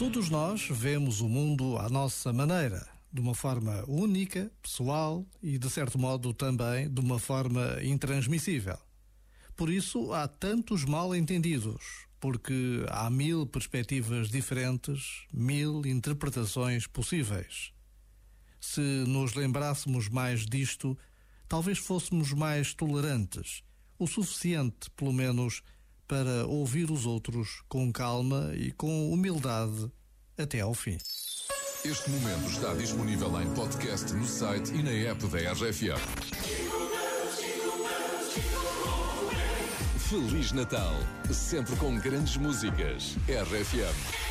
Todos nós vemos o mundo à nossa maneira, de uma forma única, pessoal e, de certo modo, também de uma forma intransmissível. Por isso há tantos mal-entendidos, porque há mil perspectivas diferentes, mil interpretações possíveis. Se nos lembrássemos mais disto, talvez fôssemos mais tolerantes, o suficiente, pelo menos, para ouvir os outros com calma e com humildade até ao fim. Este momento está disponível em podcast no site e na app da RFM. Feliz Natal, sempre com grandes músicas. RFM.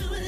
do it.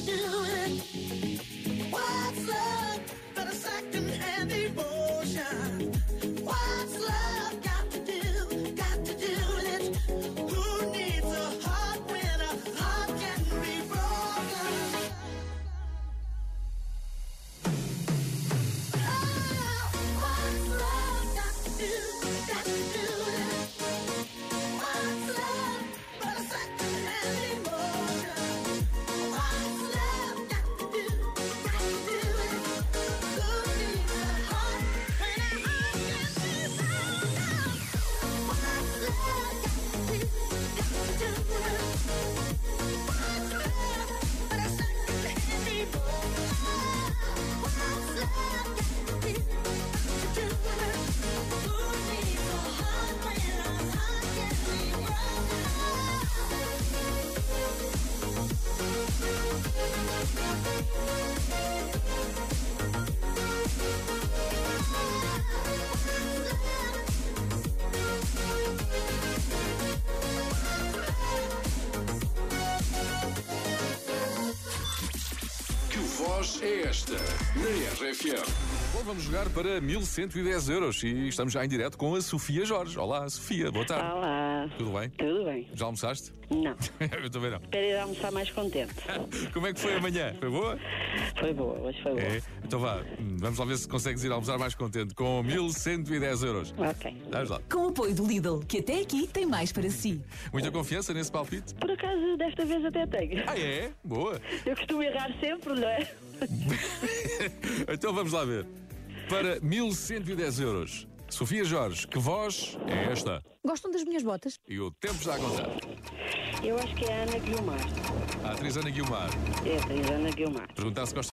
Do? Got to do it. Voz é esta? Na RFM. Bom, vamos jogar para 1110 euros e estamos já em direto com a Sofia Jorge. Olá, Sofia, boa tarde. Olá. Tudo bem? Tudo bem? Já almoçaste? Não. Eu também não. Espero ir almoçar mais contente. Como é que foi amanhã? Foi boa? Foi boa, hoje foi boa. É? Então vá, vamos lá ver se consegues ir almoçar mais contente com 1110 euros. Ok. Vamos lá. Com o apoio do Lidl, que até aqui tem mais para si. Muita confiança nesse palpite? Por acaso, desta vez até tenho. Ah, é? Boa. Eu costumo errar sempre, não é? então vamos lá ver. Para 1110 euros, Sofia Jorge, que voz é esta? Gostam das minhas botas? E o tempo está a contar. Eu acho que é a Ana Guilmar. A atriz Ana Guilmar. É a atriz Ana Guilmar. Perguntar se gosta